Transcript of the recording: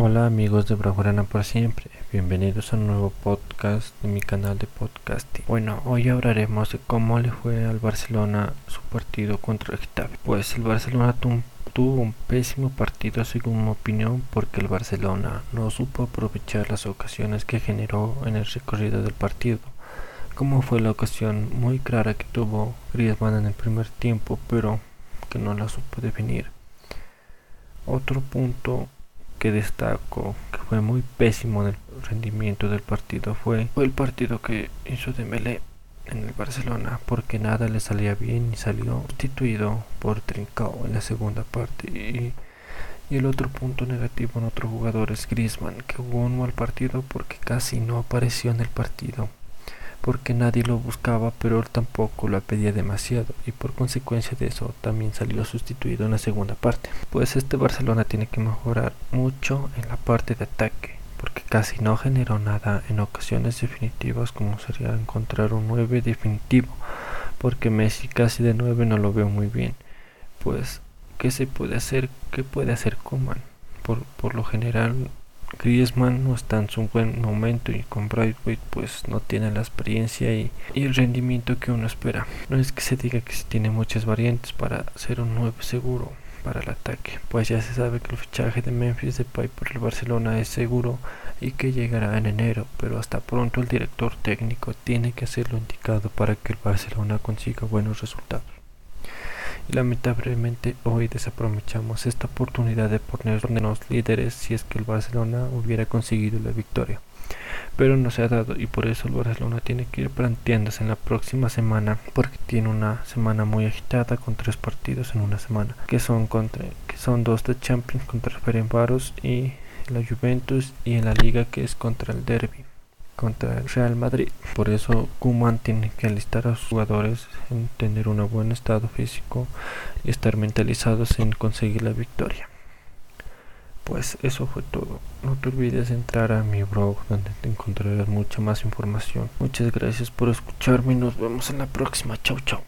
Hola amigos de Bravurana por siempre, bienvenidos a un nuevo podcast de mi canal de podcasting. Bueno, hoy hablaremos de cómo le fue al Barcelona su partido contra el Getafe. Pues el Barcelona tuvo un pésimo partido según mi opinión porque el Barcelona no supo aprovechar las ocasiones que generó en el recorrido del partido. Como fue la ocasión muy clara que tuvo Griezmann en el primer tiempo, pero que no la supo definir. Otro punto que destaco que fue muy pésimo en el rendimiento del partido fue, el partido que hizo Dembélé en el Barcelona porque nada le salía bien y salió sustituido por Trincao en la segunda parte. Y, y el otro punto negativo en otro jugador es Griezmann que jugó un mal partido porque casi no apareció en el partido porque nadie lo buscaba, pero él tampoco lo pedía demasiado y por consecuencia de eso también salió sustituido en la segunda parte. Pues este Barcelona tiene que mejorar mucho en la parte de ataque, porque casi no generó nada en ocasiones definitivas como sería encontrar un 9 definitivo, porque Messi casi de 9 no lo veo muy bien. Pues, ¿qué se puede hacer? ¿Qué puede hacer Coman? Por, por lo general Griezmann no está en su buen momento y con Brightway pues no tiene la experiencia y, el rendimiento que uno espera. No es que se diga que se tiene muchas variantes para ser un nuevo seguro para el ataque, pues ya se sabe que el fichaje de Memphis Depay por el Barcelona es seguro y que llegará en enero, pero hasta pronto el director técnico tiene que hacer lo indicado para que el Barcelona consiga buenos resultados lamentablemente hoy desaprovechamos esta oportunidad de ponernos líderes si es que el Barcelona hubiera conseguido la victoria. Pero no se ha dado y por eso el Barcelona tiene que ir planteándose en la próxima semana porque tiene una semana muy agitada con tres partidos en una semana que son contra que son dos de Champions contra Ferencváros y la Juventus y en la liga que es contra el Derby contra el Real Madrid. Por eso Kuman tiene que alistar a sus jugadores en tener un buen estado físico y estar mentalizados en conseguir la victoria. Pues eso fue todo. No te olvides entrar a mi blog donde te encontrarás mucha más información. Muchas gracias por escucharme y nos vemos en la próxima. Chau chau.